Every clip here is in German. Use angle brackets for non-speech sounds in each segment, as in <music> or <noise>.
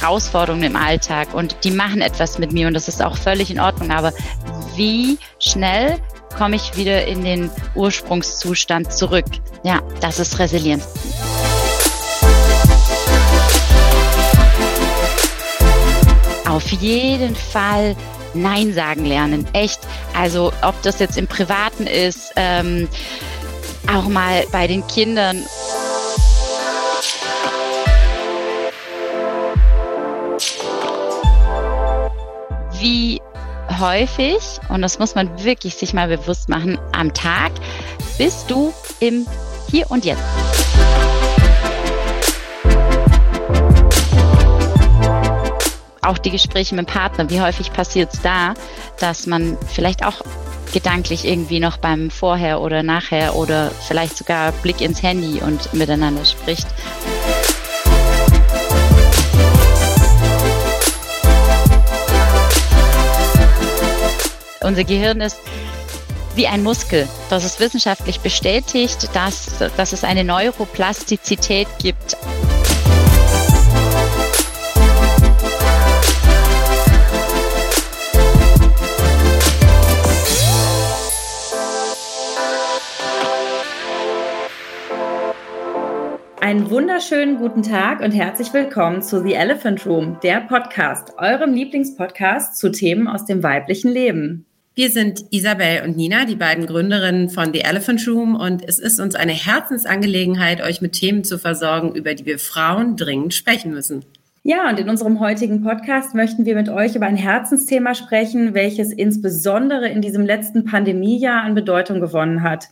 Herausforderungen im Alltag und die machen etwas mit mir und das ist auch völlig in Ordnung. Aber wie schnell komme ich wieder in den Ursprungszustand zurück? Ja, das ist Resilienz. Auf jeden Fall Nein sagen lernen. Echt. Also ob das jetzt im Privaten ist, ähm, auch mal bei den Kindern. Häufig, und das muss man wirklich sich mal bewusst machen, am Tag bist du im Hier und Jetzt. Auch die Gespräche mit dem Partner, wie häufig passiert es da, dass man vielleicht auch gedanklich irgendwie noch beim Vorher oder Nachher oder vielleicht sogar Blick ins Handy und miteinander spricht. Unser Gehirn ist wie ein Muskel. Das ist wissenschaftlich bestätigt, dass, dass es eine Neuroplastizität gibt. Einen wunderschönen guten Tag und herzlich willkommen zu The Elephant Room, der Podcast, eurem Lieblingspodcast zu Themen aus dem weiblichen Leben. Wir sind Isabel und Nina, die beiden Gründerinnen von The Elephant Room und es ist uns eine Herzensangelegenheit, euch mit Themen zu versorgen, über die wir Frauen dringend sprechen müssen. Ja, und in unserem heutigen Podcast möchten wir mit euch über ein Herzensthema sprechen, welches insbesondere in diesem letzten Pandemiejahr an Bedeutung gewonnen hat.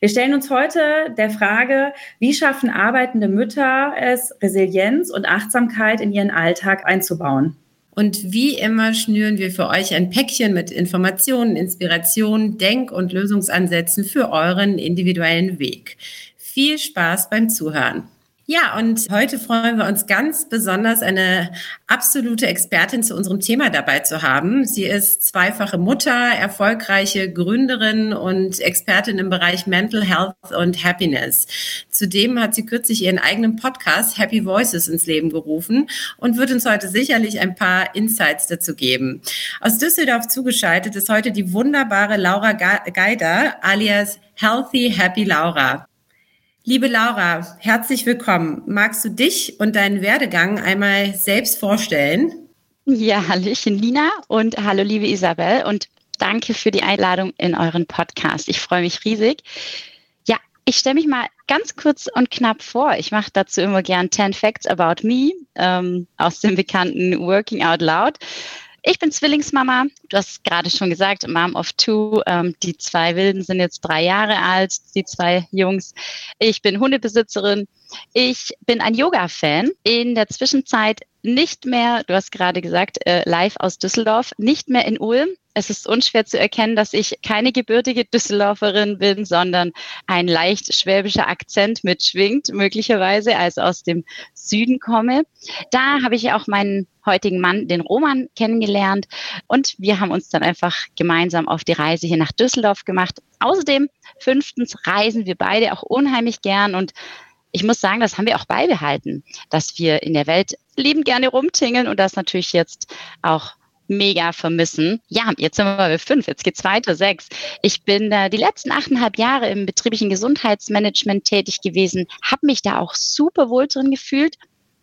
Wir stellen uns heute der Frage, wie schaffen arbeitende Mütter es, Resilienz und Achtsamkeit in ihren Alltag einzubauen? Und wie immer schnüren wir für euch ein Päckchen mit Informationen, Inspirationen, Denk- und Lösungsansätzen für euren individuellen Weg. Viel Spaß beim Zuhören. Ja, und heute freuen wir uns ganz besonders, eine absolute Expertin zu unserem Thema dabei zu haben. Sie ist zweifache Mutter, erfolgreiche Gründerin und Expertin im Bereich Mental Health und Happiness. Zudem hat sie kürzlich ihren eigenen Podcast Happy Voices ins Leben gerufen und wird uns heute sicherlich ein paar Insights dazu geben. Aus Düsseldorf zugeschaltet ist heute die wunderbare Laura Geider alias Healthy Happy Laura. Liebe Laura, herzlich willkommen. Magst du dich und deinen Werdegang einmal selbst vorstellen? Ja, Hallöchen Lina und hallo liebe Isabel und danke für die Einladung in euren Podcast. Ich freue mich riesig. Ja, ich stelle mich mal ganz kurz und knapp vor. Ich mache dazu immer gern 10 Facts about me ähm, aus dem bekannten Working Out Loud. Ich bin Zwillingsmama. Du hast gerade schon gesagt, Mom of Two. Ähm, die zwei Wilden sind jetzt drei Jahre alt, die zwei Jungs. Ich bin Hundebesitzerin. Ich bin ein Yoga-Fan. In der Zwischenzeit nicht mehr, du hast gerade gesagt, äh, live aus Düsseldorf, nicht mehr in Ulm. Es ist unschwer zu erkennen, dass ich keine gebürtige Düsseldorferin bin, sondern ein leicht schwäbischer Akzent mitschwingt, möglicherweise, also aus dem Süden komme. Da habe ich auch meinen heutigen Mann, den Roman, kennengelernt und wir haben uns dann einfach gemeinsam auf die Reise hier nach Düsseldorf gemacht. Außerdem, fünftens, reisen wir beide auch unheimlich gern und ich muss sagen, das haben wir auch beibehalten, dass wir in der Welt lieben gerne rumtingeln und das natürlich jetzt auch mega vermissen. Ja, jetzt sind wir bei fünf, jetzt geht's weiter, sechs. Ich bin äh, die letzten achteinhalb Jahre im betrieblichen Gesundheitsmanagement tätig gewesen, habe mich da auch super wohl drin gefühlt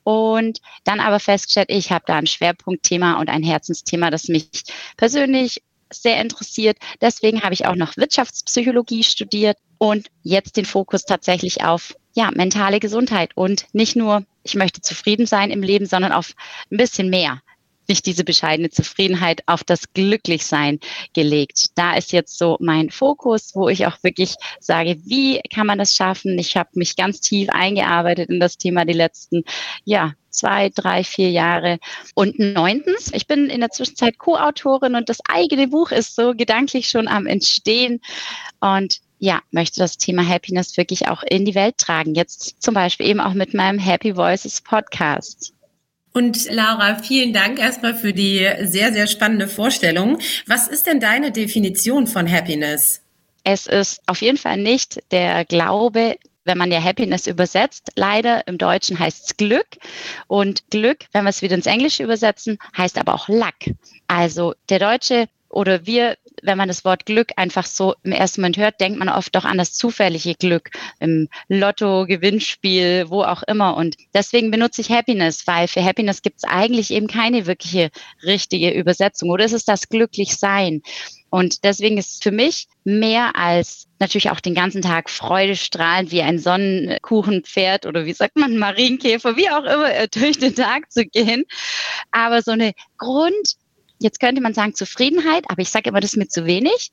und dann aber festgestellt, ich habe da ein Schwerpunktthema und ein Herzensthema, das mich persönlich sehr interessiert. Deswegen habe ich auch noch Wirtschaftspsychologie studiert und jetzt den Fokus tatsächlich auf ja, mentale Gesundheit und nicht nur, ich möchte zufrieden sein im Leben, sondern auf ein bisschen mehr. Nicht diese bescheidene Zufriedenheit auf das Glücklichsein gelegt. Da ist jetzt so mein Fokus, wo ich auch wirklich sage, wie kann man das schaffen? Ich habe mich ganz tief eingearbeitet in das Thema die letzten, ja, zwei, drei, vier Jahre. Und neuntens, ich bin in der Zwischenzeit Co-Autorin und das eigene Buch ist so gedanklich schon am Entstehen. Und ja, möchte das Thema Happiness wirklich auch in die Welt tragen. Jetzt zum Beispiel eben auch mit meinem Happy Voices Podcast. Und Laura, vielen Dank erstmal für die sehr, sehr spannende Vorstellung. Was ist denn deine Definition von Happiness? Es ist auf jeden Fall nicht der Glaube, wenn man ja Happiness übersetzt, leider im Deutschen heißt es Glück. Und Glück, wenn wir es wieder ins Englische übersetzen, heißt aber auch Luck. Also der Deutsche oder wir, wenn man das Wort Glück einfach so im ersten Moment hört, denkt man oft doch an das zufällige Glück im Lotto, Gewinnspiel, wo auch immer. Und deswegen benutze ich Happiness, weil für Happiness gibt es eigentlich eben keine wirkliche richtige Übersetzung. Oder ist es das Glücklichsein? Und deswegen ist es für mich mehr als natürlich auch den ganzen Tag Freude strahlend wie ein Sonnenkuchenpferd oder wie sagt man, Marienkäfer, wie auch immer, durch den Tag zu gehen. Aber so eine Grund, jetzt könnte man sagen Zufriedenheit, aber ich sage immer, das ist mir zu wenig.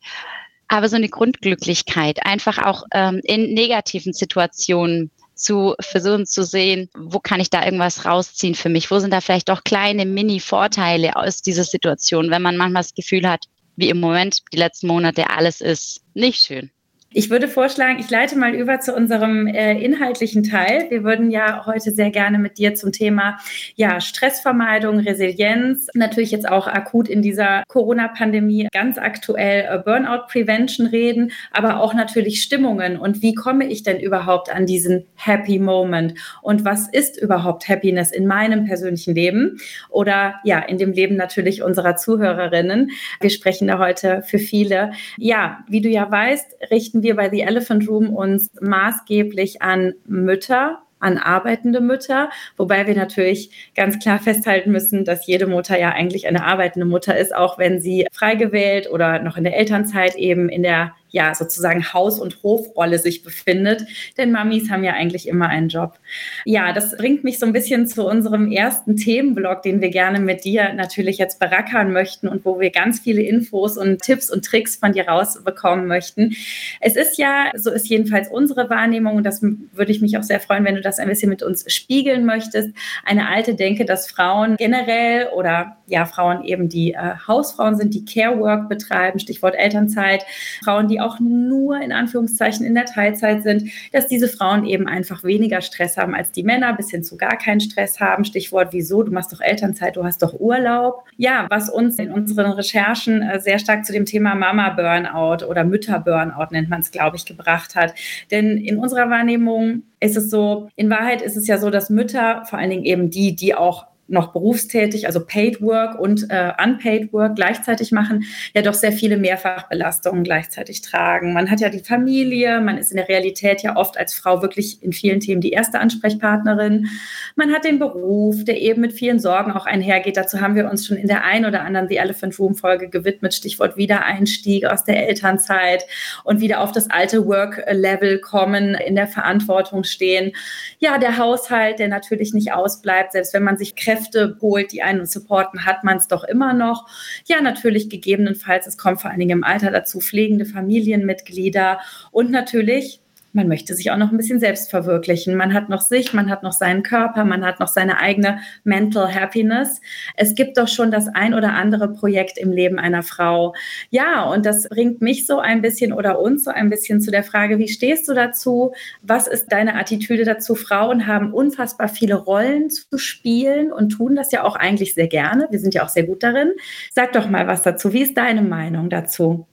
Aber so eine Grundglücklichkeit, einfach auch ähm, in negativen Situationen zu versuchen zu sehen, wo kann ich da irgendwas rausziehen für mich? Wo sind da vielleicht doch kleine Mini-Vorteile aus dieser Situation, wenn man manchmal das Gefühl hat, wie im Moment die letzten Monate alles ist nicht schön. Ich würde vorschlagen, ich leite mal über zu unserem äh, inhaltlichen Teil. Wir würden ja heute sehr gerne mit dir zum Thema ja, Stressvermeidung, Resilienz, natürlich jetzt auch akut in dieser Corona-Pandemie ganz aktuell äh, Burnout Prevention reden, aber auch natürlich Stimmungen und wie komme ich denn überhaupt an diesen Happy Moment und was ist überhaupt Happiness in meinem persönlichen Leben oder ja, in dem Leben natürlich unserer Zuhörerinnen. Wir sprechen da heute für viele. Ja, wie du ja weißt, richten wir bei The Elephant Room uns maßgeblich an Mütter, an arbeitende Mütter, wobei wir natürlich ganz klar festhalten müssen, dass jede Mutter ja eigentlich eine arbeitende Mutter ist, auch wenn sie frei gewählt oder noch in der Elternzeit eben in der ja sozusagen Haus- und Hofrolle sich befindet. Denn Mamis haben ja eigentlich immer einen Job. Ja, das bringt mich so ein bisschen zu unserem ersten Themenblock, den wir gerne mit dir natürlich jetzt berackern möchten und wo wir ganz viele Infos und Tipps und Tricks von dir rausbekommen möchten. Es ist ja, so ist jedenfalls unsere Wahrnehmung und das würde ich mich auch sehr freuen, wenn du das ein bisschen mit uns spiegeln möchtest. Eine alte Denke, dass Frauen generell oder ja, Frauen eben, die äh, Hausfrauen sind, die Care Work betreiben, Stichwort Elternzeit, Frauen, die auch nur in Anführungszeichen in der Teilzeit sind, dass diese Frauen eben einfach weniger Stress haben als die Männer, bis hin zu gar keinen Stress haben. Stichwort, wieso? Du machst doch Elternzeit, du hast doch Urlaub. Ja, was uns in unseren Recherchen äh, sehr stark zu dem Thema Mama-Burnout oder Mütter-Burnout nennt man es, glaube ich, gebracht hat. Denn in unserer Wahrnehmung ist es so, in Wahrheit ist es ja so, dass Mütter, vor allen Dingen eben die, die auch noch berufstätig, also Paid Work und äh, Unpaid Work gleichzeitig machen, ja doch sehr viele Mehrfachbelastungen gleichzeitig tragen. Man hat ja die Familie, man ist in der Realität ja oft als Frau wirklich in vielen Themen die erste Ansprechpartnerin. Man hat den Beruf, der eben mit vielen Sorgen auch einhergeht. Dazu haben wir uns schon in der ein oder anderen The Elephant Room Folge gewidmet, Stichwort Wiedereinstieg aus der Elternzeit und wieder auf das alte Work-Level kommen, in der Verantwortung stehen. Ja, der Haushalt, der natürlich nicht ausbleibt, selbst wenn man sich Kräfte holt, die einen supporten, hat man es doch immer noch. Ja, natürlich gegebenenfalls, es kommt vor allen Dingen im Alter dazu, pflegende Familienmitglieder und natürlich man möchte sich auch noch ein bisschen selbst verwirklichen. Man hat noch sich, man hat noch seinen Körper, man hat noch seine eigene Mental Happiness. Es gibt doch schon das ein oder andere Projekt im Leben einer Frau. Ja, und das bringt mich so ein bisschen oder uns so ein bisschen zu der Frage, wie stehst du dazu? Was ist deine Attitüde dazu? Frauen haben unfassbar viele Rollen zu spielen und tun das ja auch eigentlich sehr gerne. Wir sind ja auch sehr gut darin. Sag doch mal was dazu. Wie ist deine Meinung dazu?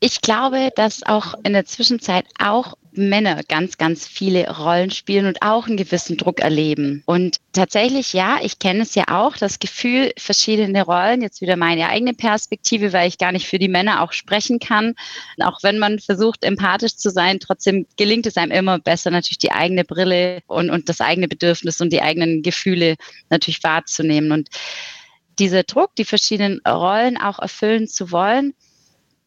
Ich glaube, dass auch in der Zwischenzeit auch Männer ganz, ganz viele Rollen spielen und auch einen gewissen Druck erleben. Und tatsächlich, ja, ich kenne es ja auch, das Gefühl, verschiedene Rollen, jetzt wieder meine eigene Perspektive, weil ich gar nicht für die Männer auch sprechen kann. Auch wenn man versucht, empathisch zu sein, trotzdem gelingt es einem immer besser, natürlich die eigene Brille und, und das eigene Bedürfnis und die eigenen Gefühle natürlich wahrzunehmen. Und dieser Druck, die verschiedenen Rollen auch erfüllen zu wollen,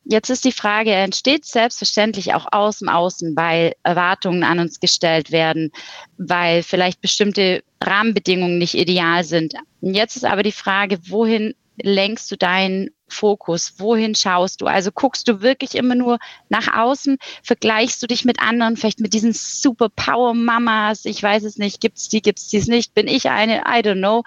Jetzt ist die Frage, entsteht selbstverständlich auch aus dem Außen, weil Erwartungen an uns gestellt werden, weil vielleicht bestimmte Rahmenbedingungen nicht ideal sind. Jetzt ist aber die Frage, wohin lenkst du deinen Fokus? Wohin schaust du? Also guckst du wirklich immer nur nach außen? Vergleichst du dich mit anderen, vielleicht mit diesen Superpower Mamas? Ich weiß es nicht. Gibt es die, gibt es dies nicht? Bin ich eine? I don't know.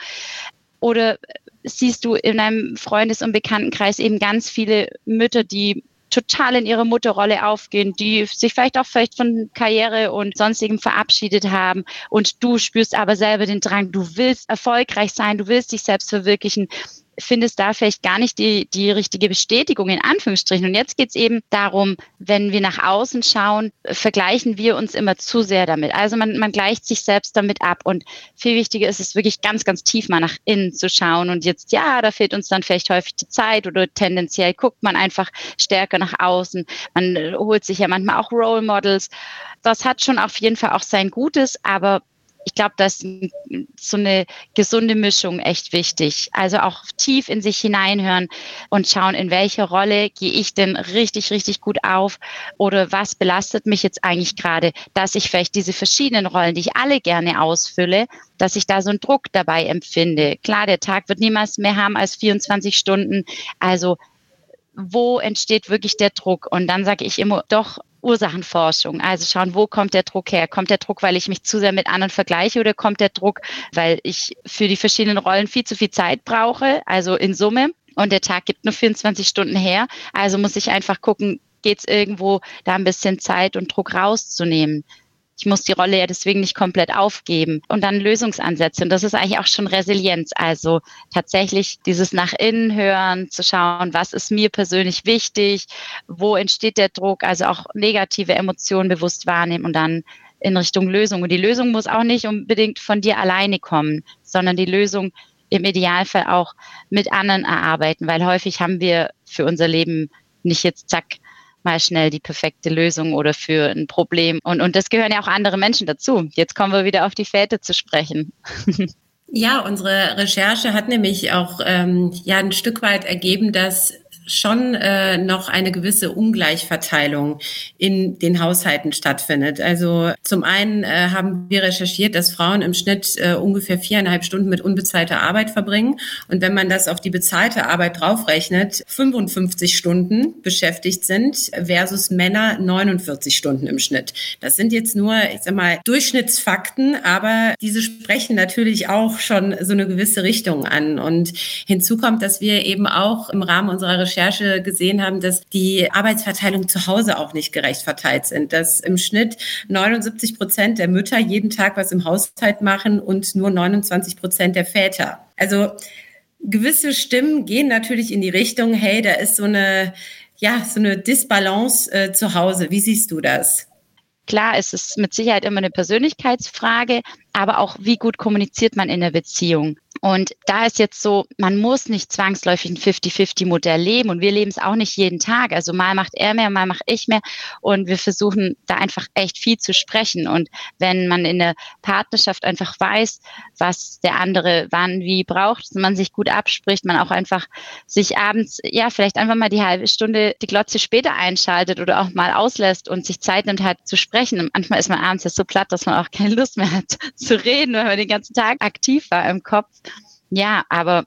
Oder siehst du in einem Freundes- und Bekanntenkreis eben ganz viele Mütter, die total in ihrer Mutterrolle aufgehen, die sich vielleicht auch vielleicht von Karriere und sonstigem verabschiedet haben und du spürst aber selber den Drang, du willst erfolgreich sein, du willst dich selbst verwirklichen. Findest da vielleicht gar nicht die, die richtige Bestätigung in Anführungsstrichen. Und jetzt geht es eben darum, wenn wir nach außen schauen, vergleichen wir uns immer zu sehr damit. Also man, man gleicht sich selbst damit ab. Und viel wichtiger ist es wirklich ganz, ganz tief mal nach innen zu schauen. Und jetzt, ja, da fehlt uns dann vielleicht häufig die Zeit oder tendenziell guckt man einfach stärker nach außen. Man holt sich ja manchmal auch Role Models. Das hat schon auf jeden Fall auch sein Gutes, aber ich glaube, da ist so eine gesunde Mischung echt wichtig. Also auch tief in sich hineinhören und schauen, in welche Rolle gehe ich denn richtig, richtig gut auf oder was belastet mich jetzt eigentlich gerade, dass ich vielleicht diese verschiedenen Rollen, die ich alle gerne ausfülle, dass ich da so einen Druck dabei empfinde. Klar, der Tag wird niemals mehr haben als 24 Stunden. Also wo entsteht wirklich der Druck? Und dann sage ich immer, doch, Ursachenforschung. Also schauen, wo kommt der Druck her? Kommt der Druck, weil ich mich zu sehr mit anderen vergleiche oder kommt der Druck, weil ich für die verschiedenen Rollen viel zu viel Zeit brauche? Also in Summe. Und der Tag gibt nur 24 Stunden her. Also muss ich einfach gucken, geht es irgendwo da ein bisschen Zeit und Druck rauszunehmen ich muss die Rolle ja deswegen nicht komplett aufgeben. Und dann Lösungsansätze. Und das ist eigentlich auch schon Resilienz. Also tatsächlich dieses nach innen hören, zu schauen, was ist mir persönlich wichtig, wo entsteht der Druck, also auch negative Emotionen bewusst wahrnehmen und dann in Richtung Lösung. Und die Lösung muss auch nicht unbedingt von dir alleine kommen, sondern die Lösung im Idealfall auch mit anderen erarbeiten, weil häufig haben wir für unser Leben nicht jetzt zack mal schnell die perfekte Lösung oder für ein Problem. Und, und das gehören ja auch andere Menschen dazu. Jetzt kommen wir wieder auf die Väter zu sprechen. <laughs> Ja, unsere Recherche hat nämlich auch ähm, ja ein Stück weit ergeben, dass schon äh, noch eine gewisse Ungleichverteilung in den Haushalten stattfindet. Also zum einen äh, haben wir recherchiert, dass Frauen im Schnitt äh, ungefähr viereinhalb Stunden mit unbezahlter Arbeit verbringen. Und wenn man das auf die bezahlte Arbeit draufrechnet, 55 Stunden beschäftigt sind versus Männer 49 Stunden im Schnitt. Das sind jetzt nur, ich sag mal, Durchschnittsfakten, aber diese sprechen natürlich auch schon so eine gewisse Richtung an. Und hinzu kommt, dass wir eben auch im Rahmen unserer Recherche Recherche gesehen haben, dass die Arbeitsverteilung zu Hause auch nicht gerecht verteilt sind. Dass im Schnitt 79 Prozent der Mütter jeden Tag was im Haushalt machen und nur 29 Prozent der Väter. Also gewisse Stimmen gehen natürlich in die Richtung, hey, da ist so eine, ja, so eine Disbalance äh, zu Hause. Wie siehst du das? Klar, es ist mit Sicherheit immer eine Persönlichkeitsfrage, aber auch, wie gut kommuniziert man in der Beziehung. Und da ist jetzt so, man muss nicht zwangsläufig ein 50-50-Modell leben und wir leben es auch nicht jeden Tag. Also mal macht er mehr, mal mache ich mehr und wir versuchen da einfach echt viel zu sprechen. Und wenn man in der Partnerschaft einfach weiß, was der andere wann wie braucht, man sich gut abspricht, man auch einfach sich abends, ja, vielleicht einfach mal die halbe Stunde die Glotze später einschaltet oder auch mal auslässt und sich Zeit nimmt halt zu sprechen. Und manchmal ist man abends ja so platt, dass man auch keine Lust mehr hat <laughs> zu reden, weil man den ganzen Tag aktiv war im Kopf. Ja, aber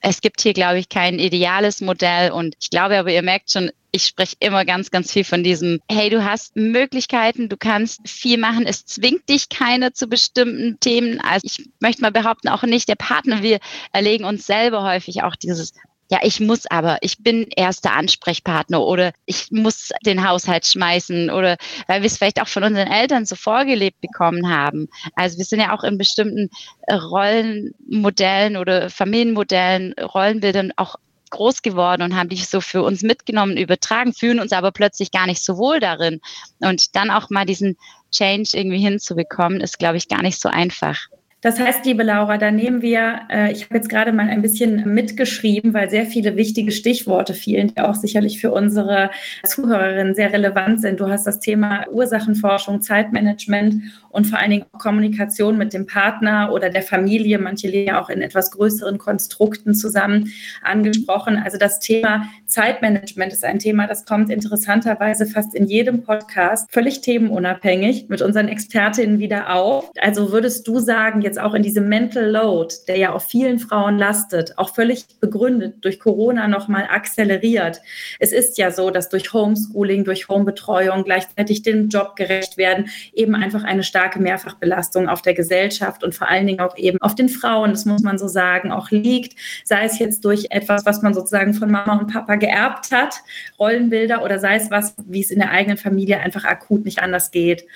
es gibt hier, glaube ich, kein ideales Modell. Und ich glaube aber, ihr merkt schon, ich spreche immer ganz, ganz viel von diesem, hey, du hast Möglichkeiten, du kannst viel machen, es zwingt dich keiner zu bestimmten Themen. Also ich möchte mal behaupten, auch nicht der Partner. Wir erlegen uns selber häufig auch dieses ja, ich muss aber, ich bin erster Ansprechpartner oder ich muss den Haushalt schmeißen oder weil wir es vielleicht auch von unseren Eltern so vorgelebt bekommen haben. Also wir sind ja auch in bestimmten äh, Rollenmodellen oder Familienmodellen, Rollenbildern auch groß geworden und haben die so für uns mitgenommen, übertragen, fühlen uns aber plötzlich gar nicht so wohl darin. Und dann auch mal diesen Change irgendwie hinzubekommen, ist, glaube ich, gar nicht so einfach. Das heißt, liebe Laura, da nehmen wir, äh, ich habe jetzt gerade mal ein bisschen mitgeschrieben, weil sehr viele wichtige Stichworte fielen, die auch sicherlich für unsere Zuhörerinnen sehr relevant sind. Du hast das Thema Ursachenforschung, Zeitmanagement und vor allen Dingen Kommunikation mit dem Partner oder der Familie. Manche leben ja auch in etwas größeren Konstrukten zusammen angesprochen. Also das Thema Zeitmanagement ist ein Thema, das kommt interessanterweise fast in jedem Podcast völlig themenunabhängig mit unseren Expertinnen wieder auf. Also würdest du sagen, jetzt auch in diesem Mental Load, der ja auf vielen Frauen lastet, auch völlig begründet durch Corona nochmal akzeleriert. Es ist ja so, dass durch Homeschooling, durch Homebetreuung gleichzeitig dem Job gerecht werden, eben einfach eine starke starke Mehrfachbelastung auf der Gesellschaft und vor allen Dingen auch eben auf den Frauen, das muss man so sagen, auch liegt, sei es jetzt durch etwas, was man sozusagen von Mama und Papa geerbt hat, Rollenbilder, oder sei es was, wie es in der eigenen Familie einfach akut nicht anders geht.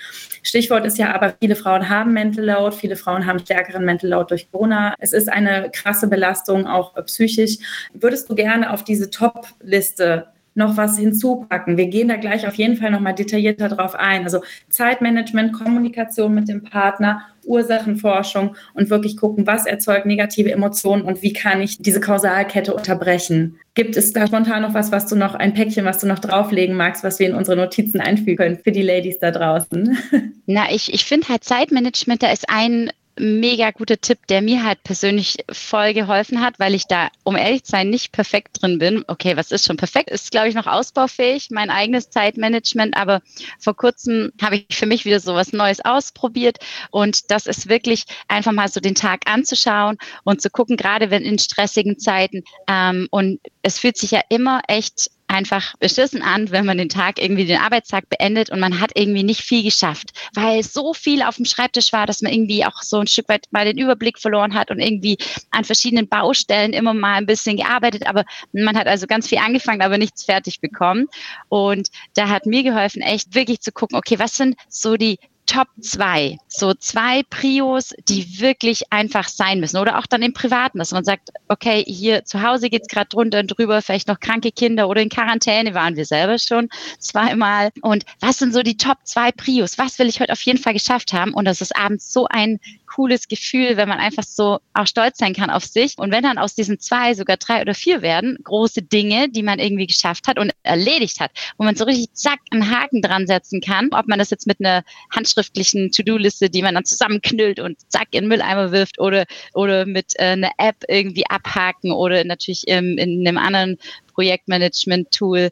Stichwort ist ja aber, viele Frauen haben Mental Load, viele Frauen haben stärkeren Mental Load durch Corona. Es ist eine krasse Belastung, auch psychisch. Würdest du gerne auf diese Top-Liste noch was hinzupacken. Wir gehen da gleich auf jeden Fall noch mal detaillierter drauf ein. Also Zeitmanagement, Kommunikation mit dem Partner, Ursachenforschung und wirklich gucken, was erzeugt negative Emotionen und wie kann ich diese Kausalkette unterbrechen. Gibt es da spontan noch was, was du noch, ein Päckchen, was du noch drauflegen magst, was wir in unsere Notizen einfügen können für die Ladies da draußen? Na, ich, ich finde halt Zeitmanagement, da ist ein mega guter Tipp, der mir halt persönlich voll geholfen hat, weil ich da, um ehrlich zu sein, nicht perfekt drin bin. Okay, was ist schon perfekt? Ist, glaube ich, noch ausbaufähig, mein eigenes Zeitmanagement. Aber vor kurzem habe ich für mich wieder so was Neues ausprobiert. Und das ist wirklich einfach mal so den Tag anzuschauen und zu gucken, gerade wenn in stressigen Zeiten. Ähm, und es fühlt sich ja immer echt einfach beschissen an, wenn man den Tag irgendwie den Arbeitstag beendet und man hat irgendwie nicht viel geschafft, weil so viel auf dem Schreibtisch war, dass man irgendwie auch so ein Stück weit mal den Überblick verloren hat und irgendwie an verschiedenen Baustellen immer mal ein bisschen gearbeitet, aber man hat also ganz viel angefangen, aber nichts fertig bekommen. Und da hat mir geholfen, echt wirklich zu gucken, okay, was sind so die Top zwei, so zwei Prios, die wirklich einfach sein müssen. Oder auch dann im Privaten, dass man sagt, okay, hier zu Hause geht's gerade drunter und drüber, vielleicht noch kranke Kinder oder in Quarantäne waren wir selber schon zweimal. Und was sind so die Top zwei Prios? Was will ich heute auf jeden Fall geschafft haben? Und das ist abends so ein cooles Gefühl, wenn man einfach so auch stolz sein kann auf sich. Und wenn dann aus diesen zwei sogar drei oder vier werden, große Dinge, die man irgendwie geschafft hat und erledigt hat, wo man so richtig zack einen Haken dran setzen kann, ob man das jetzt mit einer handschriftlichen To-Do-Liste, die man dann zusammenknüllt und zack in den Mülleimer wirft oder, oder mit äh, einer App irgendwie abhaken oder natürlich im, in einem anderen Projektmanagement-Tool.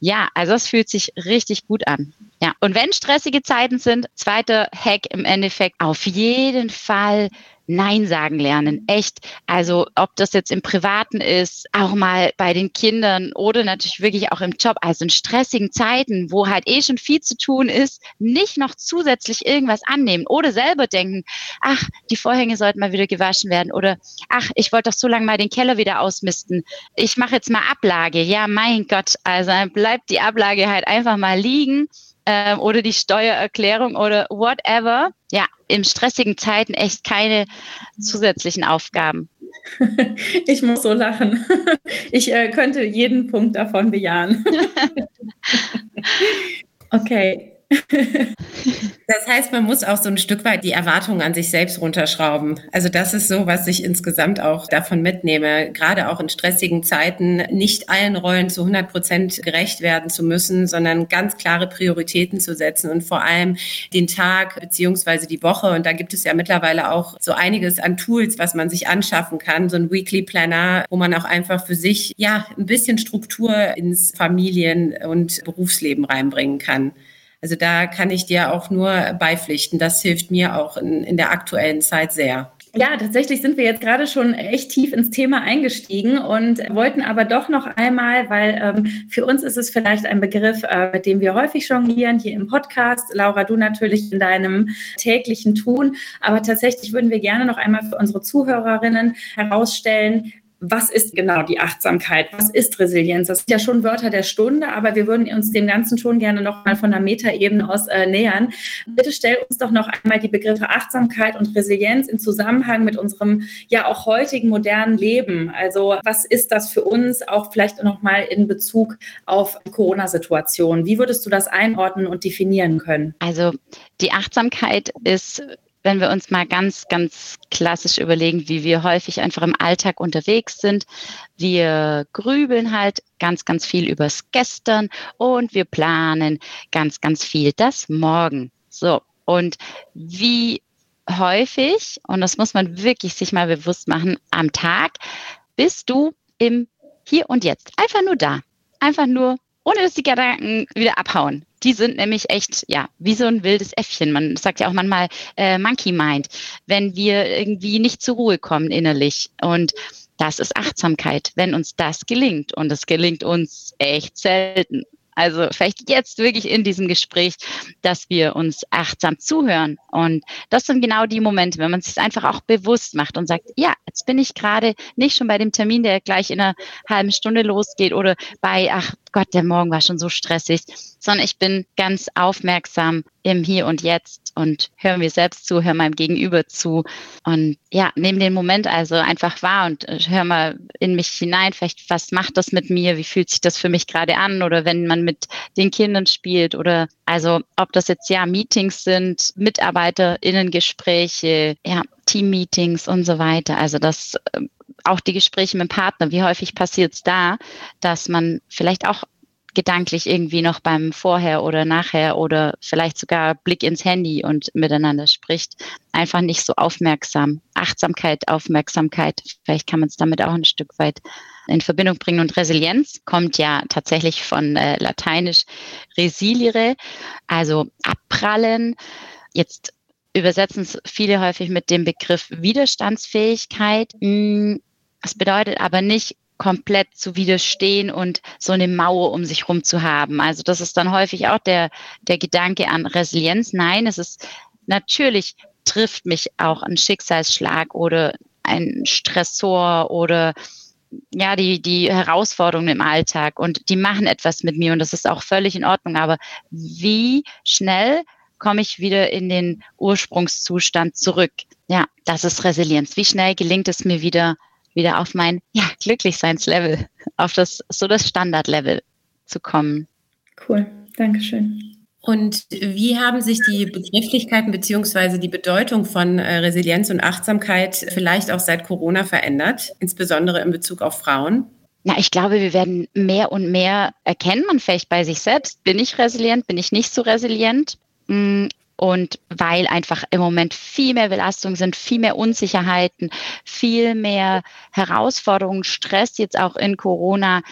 Ja, also es fühlt sich richtig gut an. Ja, und wenn stressige Zeiten sind, zweiter Hack im Endeffekt, auf jeden Fall Nein sagen lernen. Echt. Also ob das jetzt im Privaten ist, auch mal bei den Kindern oder natürlich wirklich auch im Job. Also in stressigen Zeiten, wo halt eh schon viel zu tun ist, nicht noch zusätzlich irgendwas annehmen oder selber denken, ach, die Vorhänge sollten mal wieder gewaschen werden oder ach, ich wollte doch so lange mal den Keller wieder ausmisten. Ich mache jetzt mal Ablage. Ja, mein Gott. Also bleibt die Ablage halt einfach mal liegen ähm, oder die Steuererklärung oder whatever. Ja, in stressigen Zeiten echt keine zusätzlichen Aufgaben. <laughs> Ich muss so lachen. <laughs> Ich äh, könnte jeden Punkt davon bejahen. <laughs> Okay, <laughs> das heißt, man muss auch so ein Stück weit die Erwartungen an sich selbst runterschrauben. Also das ist so, was ich insgesamt auch davon mitnehme, gerade auch in stressigen Zeiten nicht allen Rollen zu 100 Prozent gerecht werden zu müssen, sondern ganz klare Prioritäten zu setzen und vor allem den Tag beziehungsweise die Woche. Und da gibt es ja mittlerweile auch so einiges an Tools, was man sich anschaffen kann, so ein Weekly Planner, wo man auch einfach für sich ja ein bisschen Struktur ins Familien- und Berufsleben reinbringen kann. Also da kann ich dir auch nur beipflichten. Das hilft mir auch in, in der aktuellen Zeit sehr. Ja, tatsächlich sind wir jetzt gerade schon echt tief ins Thema eingestiegen und wollten aber doch noch einmal, weil ähm, für uns ist es vielleicht ein Begriff, äh, mit dem wir häufig jonglieren hier im Podcast. Laura, du natürlich in deinem täglichen Tun. Aber tatsächlich würden wir gerne noch einmal für unsere Zuhörerinnen herausstellen, was ist genau die Achtsamkeit? Was ist Resilienz? Das sind ja schon Wörter der Stunde, aber wir würden uns dem Ganzen schon gerne noch mal von der Metaebene aus äh, nähern. Bitte stell uns doch noch einmal die Begriffe Achtsamkeit und Resilienz in Zusammenhang mit unserem ja auch heutigen modernen Leben. Also was ist das für uns auch vielleicht noch mal in Bezug auf Corona-Situation? Wie würdest du das einordnen und definieren können? Also die Achtsamkeit ist wenn wir uns mal ganz, ganz klassisch überlegen, wie wir häufig einfach im Alltag unterwegs sind. Wir grübeln halt ganz, ganz viel übers Gestern und wir planen ganz, ganz viel das Morgen. So. Und wie häufig, und das muss man wirklich sich mal bewusst machen, am Tag bist du im Hier und Jetzt. Einfach nur da. Einfach nur, ohne dass die Gedanken wieder abhauen. Die sind nämlich echt, ja, wie so ein wildes Äffchen. Man sagt ja auch manchmal äh, Monkey Mind, wenn wir irgendwie nicht zur Ruhe kommen innerlich. Und das ist Achtsamkeit, wenn uns das gelingt. Und es gelingt uns echt selten. Also vielleicht jetzt wirklich in diesem Gespräch, dass wir uns achtsam zuhören. Und das sind genau die Momente, wenn man es sich einfach auch bewusst macht und sagt, ja, jetzt bin ich gerade nicht schon bei dem Termin, der gleich in einer halben Stunde losgeht oder bei, ach Gott, der Morgen war schon so stressig, sondern ich bin ganz aufmerksam im Hier und Jetzt und höre mir selbst zu, höre meinem Gegenüber zu. Und ja, nehme den Moment also einfach wahr und äh, höre mal in mich hinein, vielleicht was macht das mit mir, wie fühlt sich das für mich gerade an? Oder wenn man mit den Kindern spielt oder also ob das jetzt ja Meetings sind, Mitarbeiterinnengespräche, ja, Teammeetings und so weiter. Also das ähm, auch die Gespräche mit dem Partner, wie häufig passiert es da, dass man vielleicht auch gedanklich irgendwie noch beim Vorher oder Nachher oder vielleicht sogar Blick ins Handy und miteinander spricht, einfach nicht so aufmerksam. Achtsamkeit, Aufmerksamkeit, vielleicht kann man es damit auch ein Stück weit in Verbindung bringen. Und Resilienz kommt ja tatsächlich von äh, lateinisch resilire, also abprallen. Jetzt übersetzen es viele häufig mit dem Begriff Widerstandsfähigkeit. Hm, das bedeutet aber nicht komplett zu widerstehen und so eine Mauer um sich herum zu haben. Also das ist dann häufig auch der, der Gedanke an Resilienz. Nein, es ist natürlich trifft mich auch ein Schicksalsschlag oder ein Stressor oder ja, die, die Herausforderungen im Alltag und die machen etwas mit mir und das ist auch völlig in Ordnung. Aber wie schnell komme ich wieder in den Ursprungszustand zurück? Ja, das ist Resilienz. Wie schnell gelingt es mir wieder, wieder auf mein ja, Glücklichseinslevel, auf das so das Standardlevel zu kommen. Cool, Dankeschön. Und wie haben sich die Begrifflichkeiten beziehungsweise die Bedeutung von äh, Resilienz und Achtsamkeit vielleicht auch seit Corona verändert, insbesondere in Bezug auf Frauen? Na, ich glaube, wir werden mehr und mehr erkennen, man vielleicht bei sich selbst, bin ich resilient, bin ich nicht so resilient. Und weil einfach im Moment viel mehr Belastungen sind, viel mehr Unsicherheiten, viel mehr Herausforderungen, Stress jetzt auch in Corona,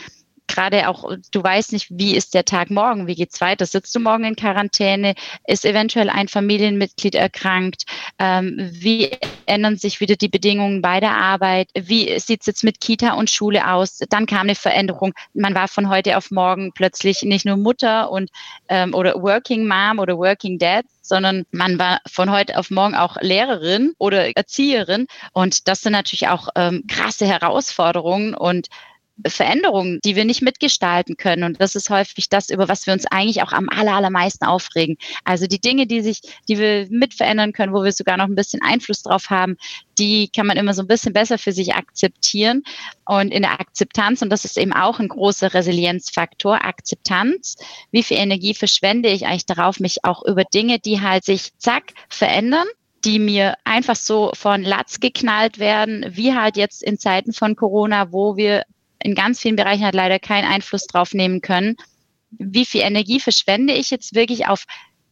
gerade auch, du weißt nicht, wie ist der Tag morgen, wie geht's weiter? Sitzt du morgen in Quarantäne? Ist eventuell ein Familienmitglied erkrankt? Ähm, wie ändern sich wieder die Bedingungen bei der Arbeit? Wie sieht's jetzt mit Kita und Schule aus? Dann kam eine Veränderung. Man war von heute auf morgen plötzlich nicht nur Mutter und ähm, oder Working Mom oder Working Dad, sondern man war von heute auf morgen auch Lehrerin oder Erzieherin. Und das sind natürlich auch ähm, krasse Herausforderungen und Veränderungen, die wir nicht mitgestalten können. Und das ist häufig das, über was wir uns eigentlich auch am aller, allermeisten aufregen. Also die Dinge, die sich, die wir mit verändern können, wo wir sogar noch ein bisschen Einfluss drauf haben, die kann man immer so ein bisschen besser für sich akzeptieren. Und in der Akzeptanz, und das ist eben auch ein großer Resilienzfaktor, Akzeptanz. Wie viel Energie verschwende ich eigentlich darauf, mich auch über Dinge, die halt sich zack verändern, die mir einfach so von Latz geknallt werden, wie halt jetzt in Zeiten von Corona, wo wir in ganz vielen Bereichen hat leider keinen Einfluss drauf nehmen können. Wie viel Energie verschwende ich jetzt wirklich auf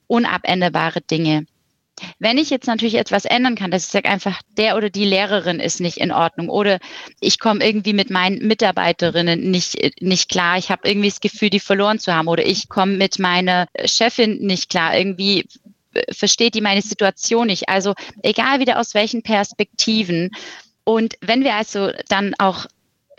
unabänderbare Dinge? Wenn ich jetzt natürlich etwas ändern kann, dass ich sage einfach, der oder die Lehrerin ist nicht in Ordnung oder ich komme irgendwie mit meinen Mitarbeiterinnen nicht, nicht klar, ich habe irgendwie das Gefühl, die verloren zu haben oder ich komme mit meiner Chefin nicht klar, irgendwie versteht die meine Situation nicht. Also egal wieder aus welchen Perspektiven. Und wenn wir also dann auch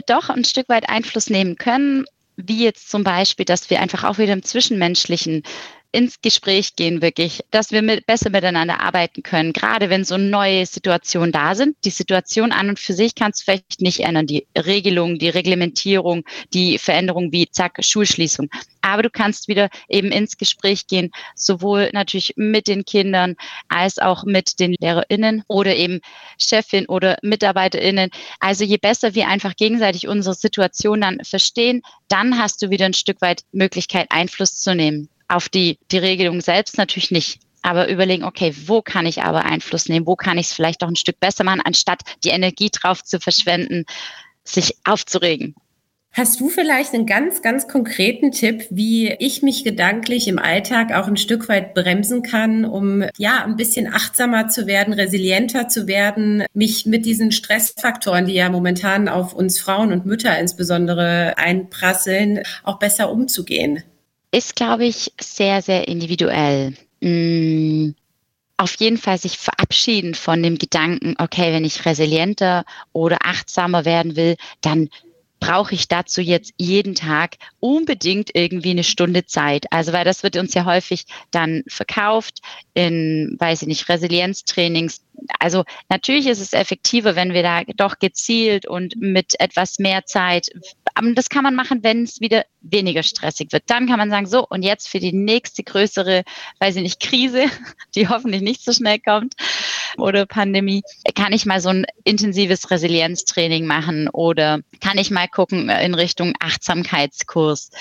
doch ein Stück weit Einfluss nehmen können, wie jetzt zum Beispiel, dass wir einfach auch wieder im Zwischenmenschlichen ins Gespräch gehen, wirklich, dass wir mit, besser miteinander arbeiten können, gerade wenn so neue Situationen da sind. Die Situation an und für sich kannst du vielleicht nicht ändern, die Regelung, die Reglementierung, die Veränderung wie zack, Schulschließung. Aber du kannst wieder eben ins Gespräch gehen, sowohl natürlich mit den Kindern als auch mit den LehrerInnen oder eben Chefin oder MitarbeiterInnen. Also je besser wir einfach gegenseitig unsere Situation dann verstehen, dann hast du wieder ein Stück weit Möglichkeit, Einfluss zu nehmen auf die, die Regelung selbst natürlich nicht. Aber überlegen, okay, wo kann ich aber Einfluss nehmen? Wo kann ich es vielleicht auch ein Stück besser machen, anstatt die Energie drauf zu verschwenden, sich aufzuregen? Hast du vielleicht einen ganz, ganz konkreten Tipp, wie ich mich gedanklich im Alltag auch ein Stück weit bremsen kann, um ja ein bisschen achtsamer zu werden, resilienter zu werden, mich mit diesen Stressfaktoren, die ja momentan auf uns Frauen und Mütter insbesondere einprasseln, auch besser umzugehen? Ist, glaube ich, sehr, sehr individuell. Mm, auf jeden Fall sich verabschieden von dem Gedanken, okay, wenn ich resilienter oder achtsamer werden will, dann brauche ich dazu jetzt jeden Tag unbedingt irgendwie eine Stunde Zeit. Also weil das wird uns ja häufig dann verkauft in, weiß ich nicht, Resilienztrainings. Also natürlich ist es effektiver, wenn wir da doch gezielt und mit etwas mehr Zeit, aber das kann man machen, wenn es wieder weniger stressig wird. Dann kann man sagen, so und jetzt für die nächste größere, weiß ich nicht, Krise, <laughs> die hoffentlich nicht so schnell kommt, oder Pandemie, kann ich mal so ein intensives Resilienztraining machen oder kann ich mal gucken in Richtung Achtsamkeitskurs.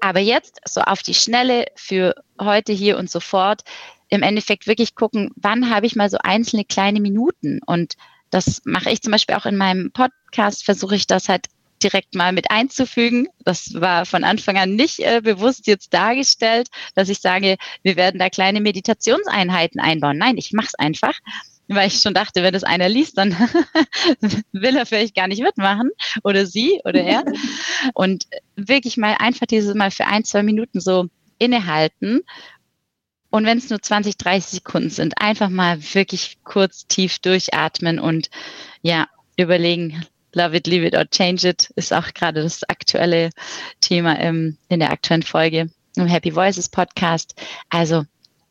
Aber jetzt so auf die Schnelle für heute hier und sofort im Endeffekt wirklich gucken, wann habe ich mal so einzelne kleine Minuten und das mache ich zum Beispiel auch in meinem Podcast, versuche ich das halt direkt mal mit einzufügen. Das war von Anfang an nicht äh, bewusst jetzt dargestellt, dass ich sage, wir werden da kleine Meditationseinheiten einbauen. Nein, ich mache es einfach, weil ich schon dachte, wenn das einer liest, dann <laughs> will er vielleicht gar nicht mitmachen oder sie oder er. <laughs> Und wirklich mal einfach dieses Mal für ein, zwei Minuten so innehalten. Und wenn es nur 20, 30 Sekunden sind, einfach mal wirklich kurz tief durchatmen und ja, überlegen, Love it, leave it or change it ist auch gerade das aktuelle Thema im, in der aktuellen Folge im Happy Voices Podcast. Also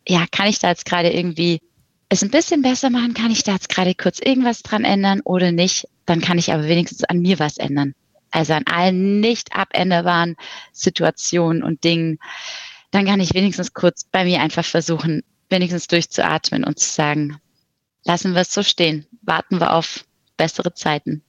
ja, kann ich da jetzt gerade irgendwie es ein bisschen besser machen, kann ich da jetzt gerade kurz irgendwas dran ändern oder nicht, dann kann ich aber wenigstens an mir was ändern. Also an allen nicht abänderbaren Situationen und Dingen. Dann kann ich wenigstens kurz bei mir einfach versuchen, wenigstens durchzuatmen und zu sagen, lassen wir es so stehen, warten wir auf bessere Zeiten.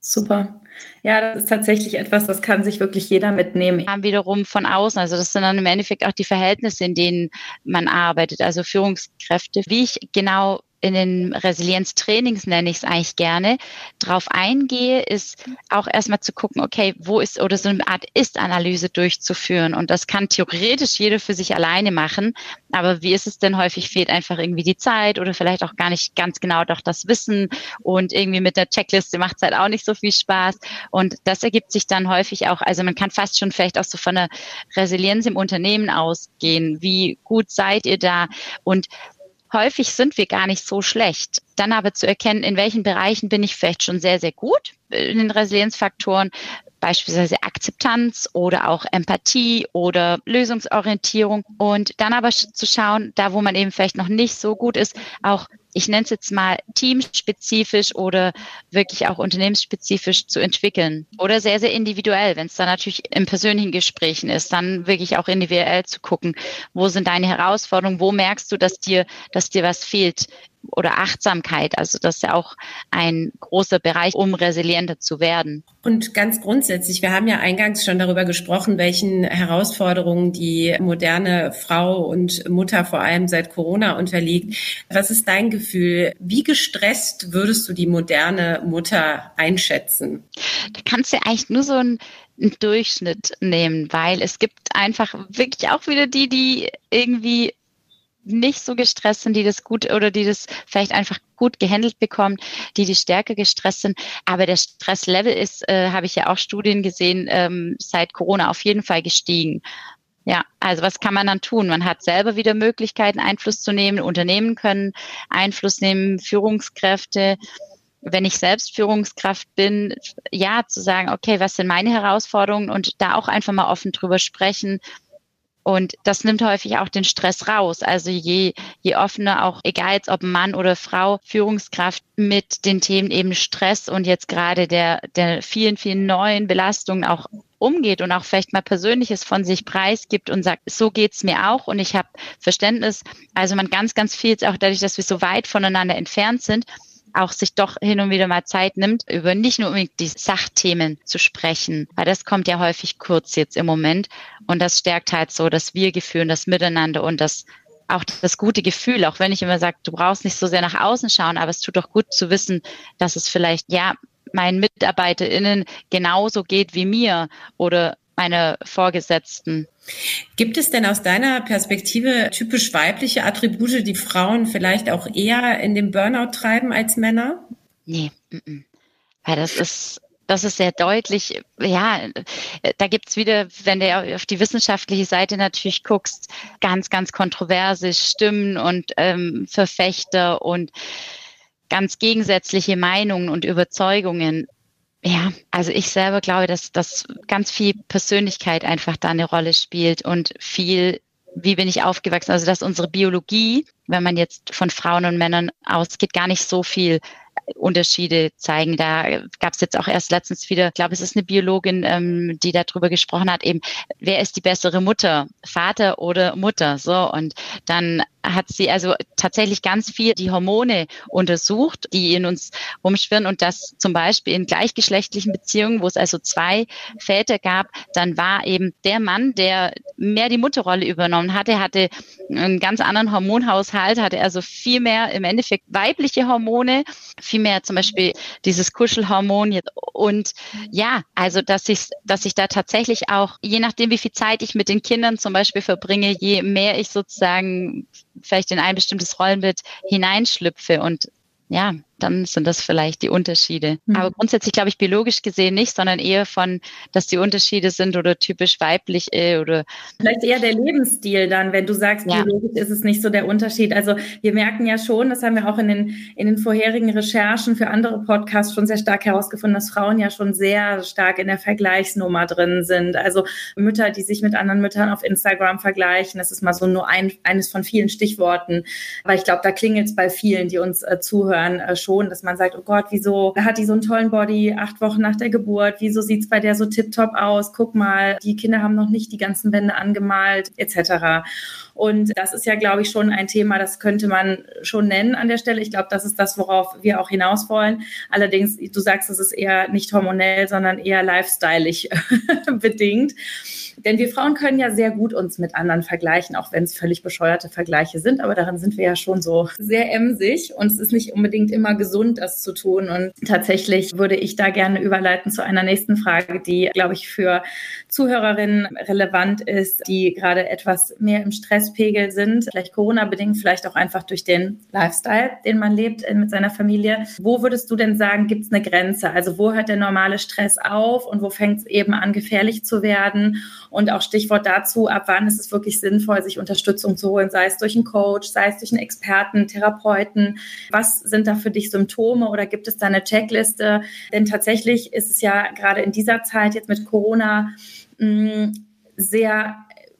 Super. Ja, das ist tatsächlich etwas, das kann sich wirklich jeder mitnehmen. Haben wiederum von außen, also das sind dann im Endeffekt auch die Verhältnisse, in denen man arbeitet, also Führungskräfte. Wie ich genau in den Resilienztrainings nenne ich es eigentlich gerne, drauf eingehe, ist auch erstmal zu gucken, okay, wo ist oder so eine Art Ist-Analyse durchzuführen. Und das kann theoretisch jeder für sich alleine machen. Aber wie ist es denn häufig fehlt einfach irgendwie die Zeit oder vielleicht auch gar nicht ganz genau doch das Wissen und irgendwie mit der Checkliste macht es halt auch nicht so viel Spaß. Und das ergibt sich dann häufig auch, also man kann fast schon vielleicht auch so von der Resilienz im Unternehmen ausgehen. Wie gut seid ihr da? Und häufig sind wir gar nicht so schlecht. Dann aber zu erkennen, in welchen Bereichen bin ich vielleicht schon sehr, sehr gut in den Resilienzfaktoren, beispielsweise Akzeptanz oder auch Empathie oder Lösungsorientierung und dann aber zu schauen, da wo man eben vielleicht noch nicht so gut ist, auch ich nenne es jetzt mal teamspezifisch oder wirklich auch unternehmensspezifisch zu entwickeln. Oder sehr, sehr individuell, wenn es dann natürlich in persönlichen Gesprächen ist, dann wirklich auch individuell zu gucken, wo sind deine Herausforderungen, wo merkst du, dass dir, dass dir was fehlt oder Achtsamkeit. Also das ist ja auch ein großer Bereich, um resilienter zu werden. Und ganz grundsätzlich, wir haben ja eingangs schon darüber gesprochen, welchen Herausforderungen die moderne Frau und Mutter vor allem seit Corona unterliegt. Was ist dein Gefühl? Wie gestresst würdest du die moderne Mutter einschätzen? Da kannst du eigentlich nur so ein einen Durchschnitt nehmen, weil es gibt einfach wirklich auch wieder die, die irgendwie nicht so gestresst sind, die das gut oder die das vielleicht einfach gut gehandelt bekommen, die die stärker gestresst sind. Aber der Stresslevel ist, äh, habe ich ja auch Studien gesehen, ähm, seit Corona auf jeden Fall gestiegen. Ja, also was kann man dann tun? Man hat selber wieder Möglichkeiten, Einfluss zu nehmen. Unternehmen können Einfluss nehmen, Führungskräfte. Wenn ich selbst Führungskraft bin, ja, zu sagen, okay, was sind meine Herausforderungen und da auch einfach mal offen drüber sprechen und das nimmt häufig auch den Stress raus. Also je, je offener auch, egal jetzt ob Mann oder Frau, Führungskraft mit den Themen eben Stress und jetzt gerade der, der vielen, vielen neuen Belastungen auch umgeht und auch vielleicht mal Persönliches von sich preisgibt und sagt, so geht's mir auch und ich habe Verständnis. Also man ganz, ganz viel, auch dadurch, dass wir so weit voneinander entfernt sind, auch sich doch hin und wieder mal Zeit nimmt, über nicht nur unbedingt die Sachthemen zu sprechen, weil das kommt ja häufig kurz jetzt im Moment. Und das stärkt halt so das Wir-Gefühl, das Miteinander und das auch das gute Gefühl, auch wenn ich immer sage, du brauchst nicht so sehr nach außen schauen, aber es tut doch gut zu wissen, dass es vielleicht ja meinen MitarbeiterInnen genauso geht wie mir oder meine Vorgesetzten. Gibt es denn aus deiner Perspektive typisch weibliche Attribute, die Frauen vielleicht auch eher in den Burnout treiben als Männer? Nee, m weil das ist das ist sehr deutlich. Ja, da gibt's wieder, wenn du auf die wissenschaftliche Seite natürlich guckst, ganz, ganz kontroverse Stimmen und ähm, Verfechter und ganz gegensätzliche Meinungen und Überzeugungen Ja, also ich selber glaube, dass, dass ganz viel Persönlichkeit einfach da eine Rolle spielt und viel, wie bin ich aufgewachsen, also dass unsere Biologie, wenn man jetzt von Frauen und Männern ausgeht, gar nicht so viel Unterschiede zeigen. Da gab es jetzt auch erst letztens wieder, ich glaube, es ist eine Biologin, ähm, die darüber gesprochen hat, eben, wer ist die bessere Mutter, Vater oder Mutter? So, und dann hat sie also tatsächlich ganz viel die Hormone untersucht, die in uns rumschwirren und das zum Beispiel in gleichgeschlechtlichen Beziehungen, wo es also zwei Väter gab, dann war eben der Mann, der mehr die Mutterrolle übernommen hatte, hatte einen ganz anderen Hormonhaushalt, hatte also viel mehr im Endeffekt weibliche Hormone, viel mehr zum Beispiel dieses Kuschelhormon und ja, also dass ich, dass ich da tatsächlich auch, je nachdem wie viel Zeit ich mit den Kindern zum Beispiel verbringe, je mehr ich sozusagen vielleicht in ein bestimmtes Rollenbild hineinschlüpfe. Und ja, dann sind das vielleicht die Unterschiede. Mhm. Aber grundsätzlich glaube ich biologisch gesehen nicht, sondern eher von, dass die Unterschiede sind oder typisch weiblich äh, oder. Vielleicht eher der Lebensstil dann, wenn du sagst, ja. biologisch ist es nicht so der Unterschied. Also wir merken ja schon, das haben wir auch in den, in den vorherigen Recherchen für andere Podcasts schon sehr stark herausgefunden, dass Frauen ja schon sehr stark in der Vergleichsnummer drin sind. Also Mütter, die sich mit anderen Müttern auf Instagram vergleichen, das ist mal so nur ein, eines von vielen Stichworten. Aber ich glaube, da klingelt es bei vielen, die uns äh, zuhören, äh, schon, dass man sagt, oh Gott, wieso hat die so einen tollen Body acht Wochen nach der Geburt? Wieso sieht es bei der so tiptop aus? Guck mal, die Kinder haben noch nicht die ganzen Wände angemalt, etc. Und das ist ja, glaube ich, schon ein Thema, das könnte man schon nennen an der Stelle. Ich glaube, das ist das, worauf wir auch hinaus wollen. Allerdings, du sagst, es ist eher nicht hormonell, sondern eher lifestyleig <laughs> bedingt. Denn wir Frauen können ja sehr gut uns mit anderen vergleichen, auch wenn es völlig bescheuerte Vergleiche sind. Aber darin sind wir ja schon so sehr emsig und es ist nicht unbedingt immer gesund, das zu tun. Und tatsächlich würde ich da gerne überleiten zu einer nächsten Frage, die, glaube ich, für Zuhörerinnen relevant ist, die gerade etwas mehr im Stresspegel sind, vielleicht Corona-bedingt, vielleicht auch einfach durch den Lifestyle, den man lebt äh, mit seiner Familie. Wo würdest du denn sagen, gibt es eine Grenze? Also wo hört der normale Stress auf und wo fängt es eben an, gefährlich zu werden? Und auch Stichwort dazu, ab wann ist es wirklich sinnvoll, sich Unterstützung zu holen, sei es durch einen Coach, sei es durch einen Experten, Therapeuten. Was sind da für dich Symptome oder gibt es da eine Checkliste? Denn tatsächlich ist es ja gerade in dieser Zeit jetzt mit Corona mh, mm, sehr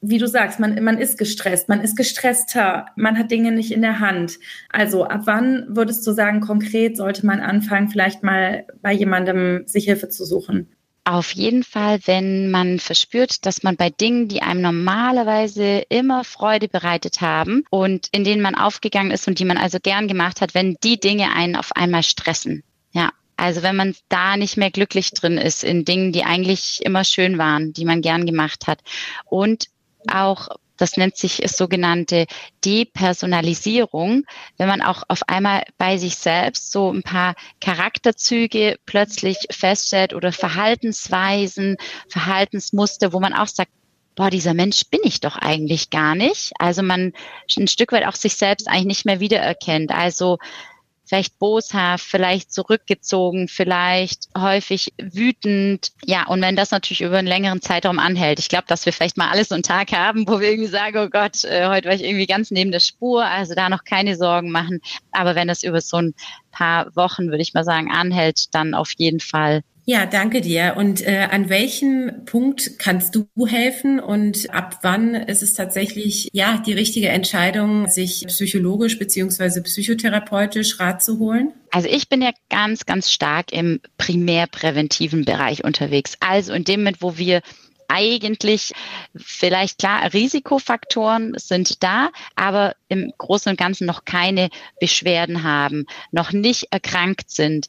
wie du sagst, man, man ist gestresst, man ist gestresster, man hat Dinge nicht in der Hand. Also ab wann würdest du sagen, konkret sollte man anfangen, vielleicht mal bei jemandem sich Hilfe zu suchen? Auf jeden Fall, wenn man verspürt, dass man bei Dingen, die einem normalerweise immer Freude bereitet haben und in denen man aufgegangen ist und die man also gern gemacht hat, wenn die Dinge einen auf einmal stressen. Ja. Also wenn man da nicht mehr glücklich drin ist in Dingen, die eigentlich immer schön waren, die man gern gemacht hat. Und auch das nennt sich sogenannte Depersonalisierung, wenn man auch auf einmal bei sich selbst so ein paar Charakterzüge plötzlich feststellt oder Verhaltensweisen, Verhaltensmuster, wo man auch sagt, boah, dieser Mensch bin ich doch eigentlich gar nicht. Also man ein Stück weit auch sich selbst eigentlich nicht mehr wiedererkennt. Also vielleicht boshaft, vielleicht zurückgezogen, vielleicht häufig wütend. Ja, und wenn das natürlich über einen längeren Zeitraum anhält, ich glaube, dass wir vielleicht mal alles so einen Tag haben, wo wir irgendwie sagen, oh Gott, äh, heute war ich irgendwie ganz neben der Spur, also da noch keine Sorgen machen. Aber wenn das über so ein paar Wochen, würde ich mal sagen, anhält, dann auf jeden Fall ja, danke dir. Und äh, an welchem Punkt kannst du helfen und ab wann ist es tatsächlich ja die richtige Entscheidung, sich psychologisch beziehungsweise psychotherapeutisch Rat zu holen? Also ich bin ja ganz, ganz stark im primärpräventiven Bereich unterwegs. Also in dem Moment, wo wir eigentlich vielleicht klar, Risikofaktoren sind da, aber im Großen und Ganzen noch keine Beschwerden haben, noch nicht erkrankt sind.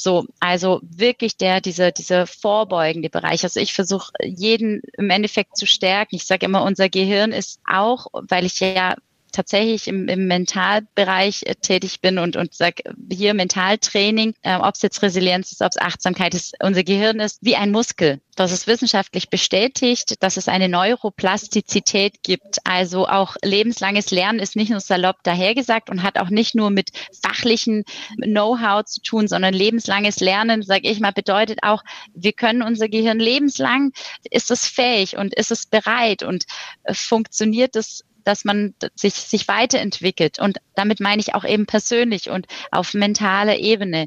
So, also wirklich der, dieser, dieser vorbeugende Bereich. Also ich versuche jeden im Endeffekt zu stärken. Ich sage immer, unser Gehirn ist auch, weil ich ja tatsächlich im, im Mentalbereich äh, tätig bin und, und sage hier Mentaltraining, äh, ob es jetzt Resilienz ist, ob es Achtsamkeit ist, unser Gehirn ist wie ein Muskel. Das ist wissenschaftlich bestätigt, dass es eine Neuroplastizität gibt. Also auch lebenslanges Lernen ist nicht nur salopp dahergesagt und hat auch nicht nur mit fachlichen Know-how zu tun, sondern lebenslanges Lernen, sage ich mal, bedeutet auch, wir können unser Gehirn lebenslang, ist es fähig und ist es bereit und äh, funktioniert es dass man sich, sich weiterentwickelt. Und damit meine ich auch eben persönlich und auf mentaler Ebene.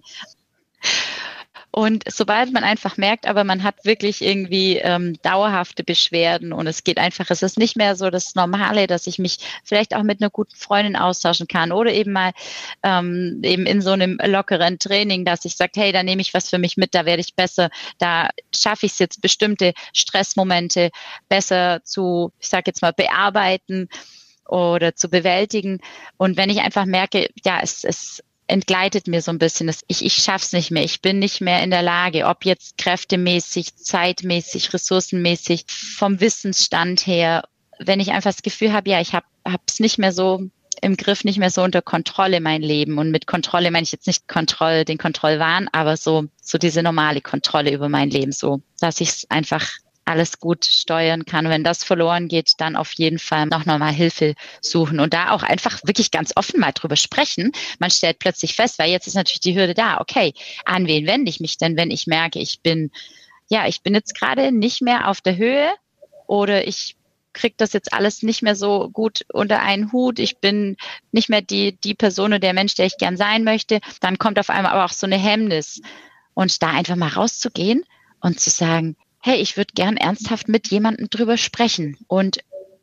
Und sobald man einfach merkt, aber man hat wirklich irgendwie ähm, dauerhafte Beschwerden und es geht einfach, es ist nicht mehr so das Normale, dass ich mich vielleicht auch mit einer guten Freundin austauschen kann oder eben mal ähm, eben in so einem lockeren Training, dass ich sage, hey, da nehme ich was für mich mit, da werde ich besser, da schaffe ich es jetzt bestimmte Stressmomente besser zu, ich sage jetzt mal, bearbeiten oder zu bewältigen. Und wenn ich einfach merke, ja, es, es entgleitet mir so ein bisschen. Das, ich ich schaffe es nicht mehr. Ich bin nicht mehr in der Lage, ob jetzt kräftemäßig, zeitmäßig, ressourcenmäßig, vom Wissensstand her. Wenn ich einfach das Gefühl habe, ja, ich habe es nicht mehr so im Griff, nicht mehr so unter Kontrolle mein Leben. Und mit Kontrolle meine ich jetzt nicht Kontrolle, den Kontrollwahn, aber so, so diese normale Kontrolle über mein Leben, so, dass ich es einfach alles gut steuern kann. wenn das verloren geht, dann auf jeden Fall noch nochmal Hilfe suchen und da auch einfach wirklich ganz offen mal drüber sprechen. Man stellt plötzlich fest, weil jetzt ist natürlich die Hürde da, okay, an wen wende ich mich denn, wenn ich merke, ich bin, ja, ich bin jetzt gerade nicht mehr auf der Höhe oder ich kriege das jetzt alles nicht mehr so gut unter einen Hut. Ich bin nicht mehr die, die Person oder der Mensch, der ich gern sein möchte. Dann kommt auf einmal aber auch so eine Hemmnis. Und da einfach mal rauszugehen und zu sagen, hey, ich würde gern ernsthaft mit jemandem drüber sprechen und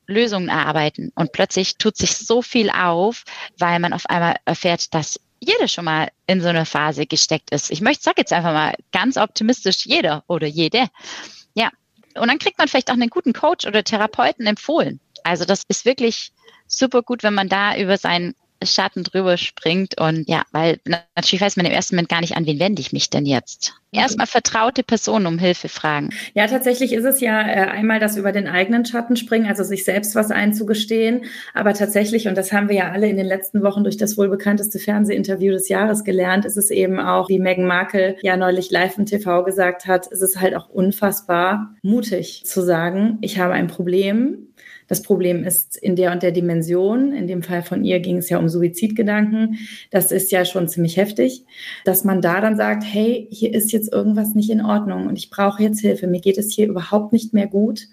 Lösungen erarbeiten. Und plötzlich tut sich so viel auf, weil man auf einmal erfährt, dass jeder schon mal in so einer Phase gesteckt ist. Ich möchte, sag jetzt einfach mal ganz optimistisch, jeder oder jede. Ja. Und dann kriegt man vielleicht auch einen guten Coach oder Therapeuten empfohlen. Also das ist wirklich super gut, wenn man da über sein Schatten drüber springt und ja, weil natürlich weiß man im ersten Moment gar nicht, an wen wende ich mich denn jetzt. Erstmal vertraute Personen um Hilfe fragen. Ja, tatsächlich ist es ja äh, einmal das über den eigenen Schatten springen, also sich selbst was einzugestehen. Aber tatsächlich, und das haben wir ja alle in den letzten Wochen durch das wohl bekannteste Fernsehinterview des Jahres gelernt, ist es eben auch, wie Meghan Markle ja neulich live im TV gesagt hat, ist es halt auch unfassbar mutig zu sagen, ich habe ein Problem, das Problem ist in der und der Dimension. In dem Fall von ihr ging es ja um Suizidgedanken. Das ist ja schon ziemlich heftig, dass man da dann sagt, hey, hier ist jetzt irgendwas nicht in Ordnung und ich brauche jetzt Hilfe. Mir geht es hier überhaupt nicht mehr gut.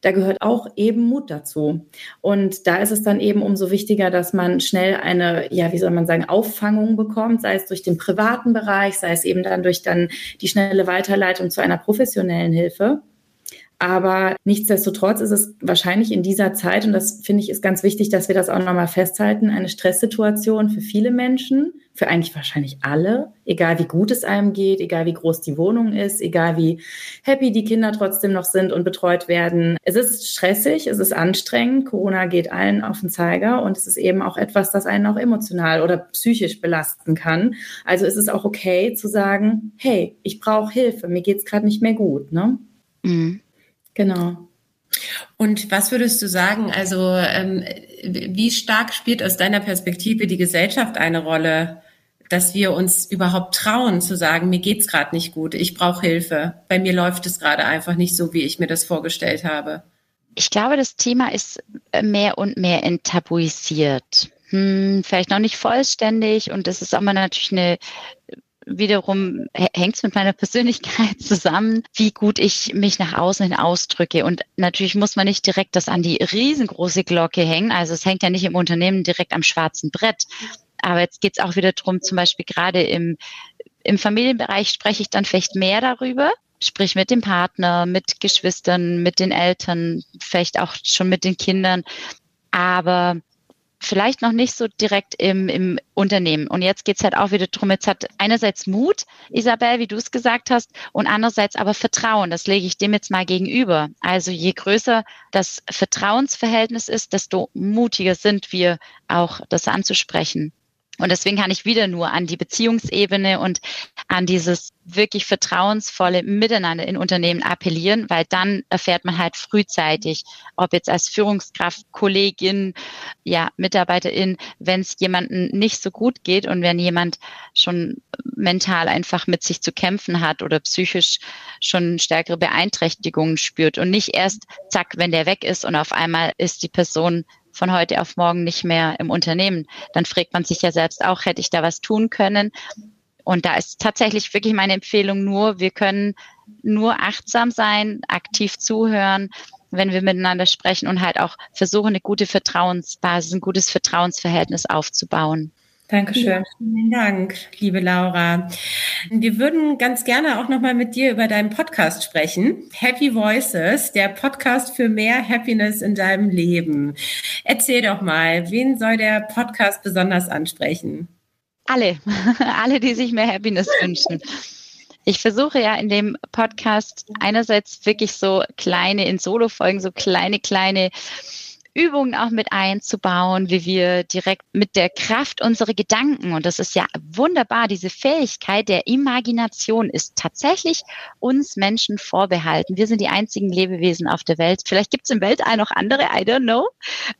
Da gehört auch eben Mut dazu. Und da ist es dann eben umso wichtiger, dass man schnell eine, ja, wie soll man sagen, Auffangung bekommt, sei es durch den privaten Bereich, sei es eben dann durch dann die schnelle Weiterleitung zu einer professionellen Hilfe. Aber nichtsdestotrotz ist es wahrscheinlich in dieser Zeit, und das finde ich ist ganz wichtig, dass wir das auch nochmal festhalten, eine Stresssituation für viele Menschen, für eigentlich wahrscheinlich alle, egal wie gut es einem geht, egal wie groß die Wohnung ist, egal wie happy die Kinder trotzdem noch sind und betreut werden. Es ist stressig, es ist anstrengend, Corona geht allen auf den Zeiger und es ist eben auch etwas, das einen auch emotional oder psychisch belasten kann. Also ist es auch okay zu sagen, hey, ich brauche Hilfe, mir geht's gerade nicht mehr gut. Ne? Mhm. Genau. Und was würdest du sagen, also ähm, wie stark spielt aus deiner Perspektive die Gesellschaft eine Rolle, dass wir uns überhaupt trauen zu sagen, mir geht's gerade nicht gut, ich brauche Hilfe, bei mir läuft es gerade einfach nicht so, wie ich mir das vorgestellt habe? Ich glaube, das Thema ist mehr und mehr enttabuisiert. Hm, vielleicht noch nicht vollständig und das ist aber natürlich eine wiederum hängt es mit meiner Persönlichkeit <laughs> zusammen, wie gut ich mich nach außen hin ausdrücke. Und natürlich muss man nicht direkt das an die riesengroße Glocke hängen. Also es hängt ja nicht im Unternehmen direkt am schwarzen Brett. Aber jetzt geht es auch wieder darum, zum Beispiel gerade im, im Familienbereich spreche ich dann vielleicht mehr darüber, sprich mit dem Partner, mit Geschwistern, mit den Eltern, vielleicht auch schon mit den Kindern. Aber vielleicht noch nicht so direkt im, im Unternehmen. Und jetzt geht's halt auch wieder drum. jetzt hat einerseits Mut, Isabel, wie du es gesagt hast, und andererseits aber Vertrauen. Das lege ich dem jetzt mal gegenüber. Also je größer das Vertrauensverhältnis ist, desto mutiger sind wir auch, das anzusprechen. Und deswegen kann ich wieder nur an die Beziehungsebene und an dieses wirklich vertrauensvolle Miteinander in Unternehmen appellieren, weil dann erfährt man halt frühzeitig, ob jetzt als Führungskraft, Kollegin, ja, Mitarbeiterin, wenn es jemandem nicht so gut geht und wenn jemand schon mental einfach mit sich zu kämpfen hat oder psychisch schon stärkere Beeinträchtigungen spürt und nicht erst zack, wenn der weg ist und auf einmal ist die Person von heute auf morgen nicht mehr im Unternehmen. Dann fragt man sich ja selbst auch, hätte ich da was tun können? Und da ist tatsächlich wirklich meine Empfehlung nur, wir können nur achtsam sein, aktiv zuhören, wenn wir miteinander sprechen und halt auch versuchen, eine gute Vertrauensbasis, ein gutes Vertrauensverhältnis aufzubauen. Dankeschön. Ja, vielen Dank, liebe Laura. Wir würden ganz gerne auch nochmal mit dir über deinen Podcast sprechen. Happy Voices, der Podcast für mehr Happiness in deinem Leben. Erzähl doch mal, wen soll der Podcast besonders ansprechen? Alle, <laughs> alle, die sich mehr Happiness <laughs> wünschen. Ich versuche ja in dem Podcast einerseits wirklich so kleine in Solo-Folgen, so kleine, kleine Übungen auch mit einzubauen, wie wir direkt mit der Kraft unserer Gedanken, und das ist ja wunderbar, diese Fähigkeit der Imagination ist tatsächlich uns Menschen vorbehalten. Wir sind die einzigen Lebewesen auf der Welt. Vielleicht gibt es im Weltall noch andere, I don't know,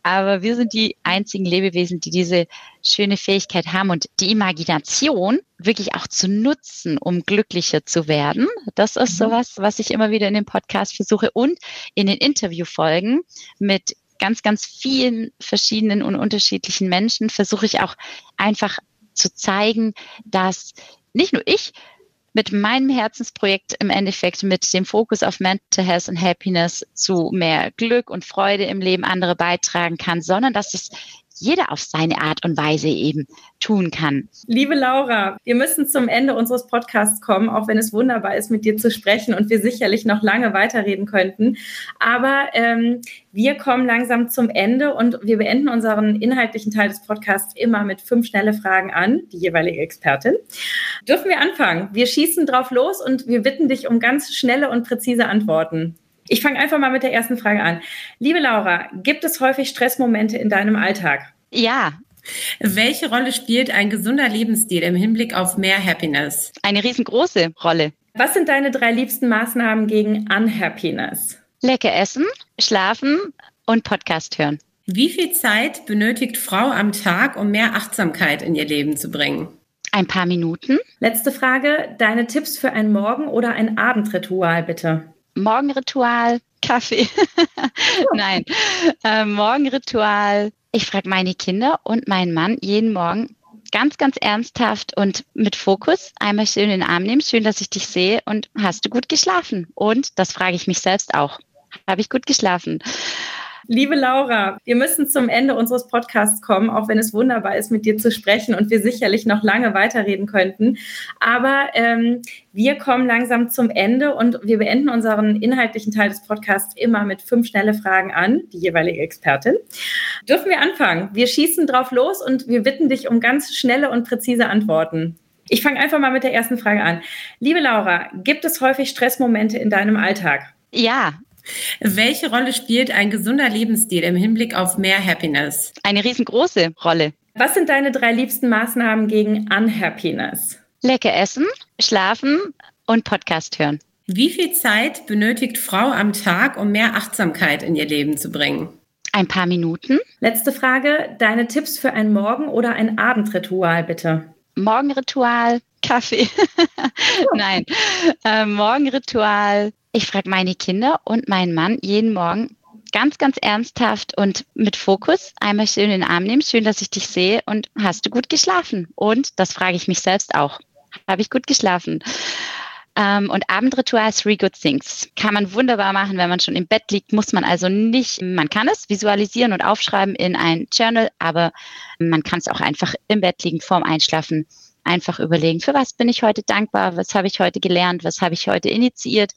aber wir sind die einzigen Lebewesen, die diese schöne Fähigkeit haben und die Imagination wirklich auch zu nutzen, um glücklicher zu werden. Das ist mhm. sowas, was ich immer wieder in dem Podcast versuche und in den Interviewfolgen mit ganz, ganz vielen verschiedenen und unterschiedlichen Menschen versuche ich auch einfach zu zeigen, dass nicht nur ich mit meinem Herzensprojekt im Endeffekt mit dem Fokus auf Mental Health und Happiness zu mehr Glück und Freude im Leben andere beitragen kann, sondern dass es jeder auf seine Art und Weise eben tun kann. Liebe Laura, wir müssen zum Ende unseres Podcasts kommen, auch wenn es wunderbar ist, mit dir zu sprechen und wir sicherlich noch lange weiterreden könnten. Aber ähm, wir kommen langsam zum Ende und wir beenden unseren inhaltlichen Teil des Podcasts immer mit fünf schnelle Fragen an die jeweilige Expertin. Dürfen wir anfangen? Wir schießen drauf los und wir bitten dich um ganz schnelle und präzise Antworten. Ich fange einfach mal mit der ersten Frage an. Liebe Laura, gibt es häufig Stressmomente in deinem Alltag? Ja. Welche Rolle spielt ein gesunder Lebensstil im Hinblick auf mehr Happiness? Eine riesengroße Rolle. Was sind deine drei liebsten Maßnahmen gegen Unhappiness? Lecker essen, schlafen und Podcast hören. Wie viel Zeit benötigt Frau am Tag, um mehr Achtsamkeit in ihr Leben zu bringen? Ein paar Minuten. Letzte Frage. Deine Tipps für ein Morgen- oder ein Abendritual, bitte. Morgenritual, Kaffee. <laughs> Nein, äh, Morgenritual. Ich frage meine Kinder und meinen Mann jeden Morgen ganz, ganz ernsthaft und mit Fokus einmal schön in den Arm nehmen. Schön, dass ich dich sehe und hast du gut geschlafen? Und das frage ich mich selbst auch. Habe ich gut geschlafen? Liebe Laura, wir müssen zum Ende unseres Podcasts kommen, auch wenn es wunderbar ist, mit dir zu sprechen und wir sicherlich noch lange weiterreden könnten. Aber ähm, wir kommen langsam zum Ende und wir beenden unseren inhaltlichen Teil des Podcasts immer mit fünf schnelle Fragen an die jeweilige Expertin. Dürfen wir anfangen? Wir schießen drauf los und wir bitten dich um ganz schnelle und präzise Antworten. Ich fange einfach mal mit der ersten Frage an. Liebe Laura, gibt es häufig Stressmomente in deinem Alltag? Ja, welche Rolle spielt ein gesunder Lebensstil im Hinblick auf mehr Happiness? Eine riesengroße Rolle. Was sind deine drei liebsten Maßnahmen gegen Unhappiness? Lecker essen, schlafen und Podcast hören. Wie viel Zeit benötigt Frau am Tag, um mehr Achtsamkeit in ihr Leben zu bringen? Ein paar Minuten. Letzte Frage. Deine Tipps für ein Morgen- oder ein Abendritual, bitte. Morgenritual, Kaffee. <laughs> Nein, äh, Morgenritual, ich frage meine Kinder und meinen Mann jeden Morgen ganz, ganz ernsthaft und mit Fokus einmal schön in den Arm nehmen. Schön, dass ich dich sehe und hast du gut geschlafen? Und das frage ich mich selbst auch. Habe ich gut geschlafen? Ähm, und Abendritual Three Good Things kann man wunderbar machen, wenn man schon im Bett liegt. Muss man also nicht, man kann es visualisieren und aufschreiben in ein Journal, aber man kann es auch einfach im Bett liegen vorm Einschlafen einfach überlegen, für was bin ich heute dankbar, was habe ich heute gelernt, was habe ich heute initiiert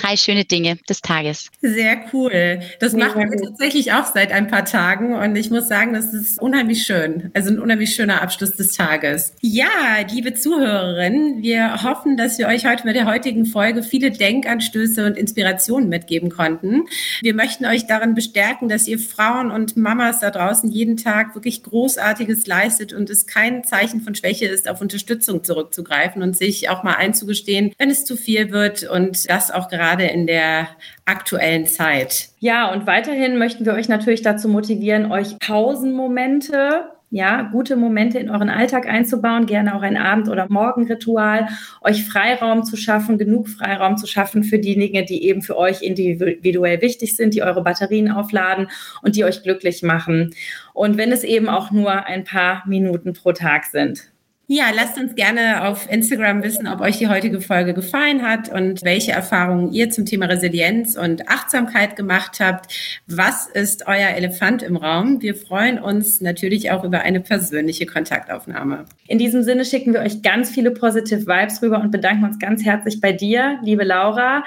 drei schöne Dinge des Tages. Sehr cool. Das Mega machen wir tatsächlich auch seit ein paar Tagen und ich muss sagen, das ist unheimlich schön. Also ein unheimlich schöner Abschluss des Tages. Ja, liebe Zuhörerinnen, wir hoffen, dass wir euch heute mit der heutigen Folge viele Denkanstöße und Inspirationen mitgeben konnten. Wir möchten euch darin bestärken, dass ihr Frauen und Mamas da draußen jeden Tag wirklich Großartiges leistet und es kein Zeichen von Schwäche ist, auf Unterstützung zurückzugreifen und sich auch mal einzugestehen, wenn es zu viel wird und das auch gerade gerade in der aktuellen Zeit. Ja, und weiterhin möchten wir euch natürlich dazu motivieren, euch Pausenmomente ja, gute Momente in euren Alltag einzubauen, gerne auch ein Abend- oder Morgenritual, euch Freiraum zu schaffen, genug Freiraum zu schaffen für die Dinge, die eben für euch individuell wichtig sind, die eure Batterien aufladen und die euch glücklich machen. Und wenn es eben auch nur ein paar Minuten pro Tag sind. Ja, lasst uns gerne auf Instagram wissen, ob euch die heutige Folge gefallen hat und welche Erfahrungen ihr zum Thema Resilienz und Achtsamkeit gemacht habt. Was ist euer Elefant im Raum? Wir freuen uns natürlich auch über eine persönliche Kontaktaufnahme. In diesem Sinne schicken wir euch ganz viele positive Vibes rüber und bedanken uns ganz herzlich bei dir, liebe Laura.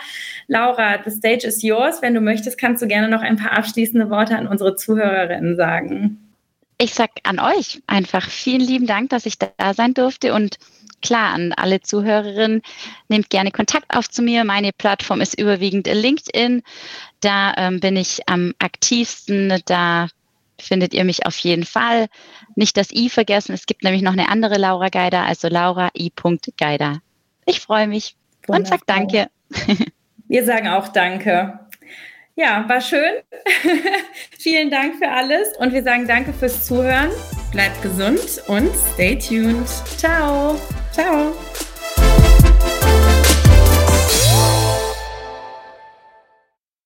Laura, the stage is yours. Wenn du möchtest, kannst du gerne noch ein paar abschließende Worte an unsere Zuhörerinnen sagen ich sag an euch einfach vielen lieben Dank, dass ich da sein durfte und klar an alle Zuhörerinnen, nehmt gerne Kontakt auf zu mir. Meine Plattform ist überwiegend LinkedIn. Da ähm, bin ich am aktivsten. Da findet ihr mich auf jeden Fall. Nicht das I vergessen. Es gibt nämlich noch eine andere Laura Geider, also Laura I. Geider. Ich freue mich Wundervoll. und sag Danke. Wir sagen auch Danke. Ja, war schön. <laughs> Vielen Dank für alles und wir sagen danke fürs Zuhören. Bleibt gesund und stay tuned. Ciao. Ciao.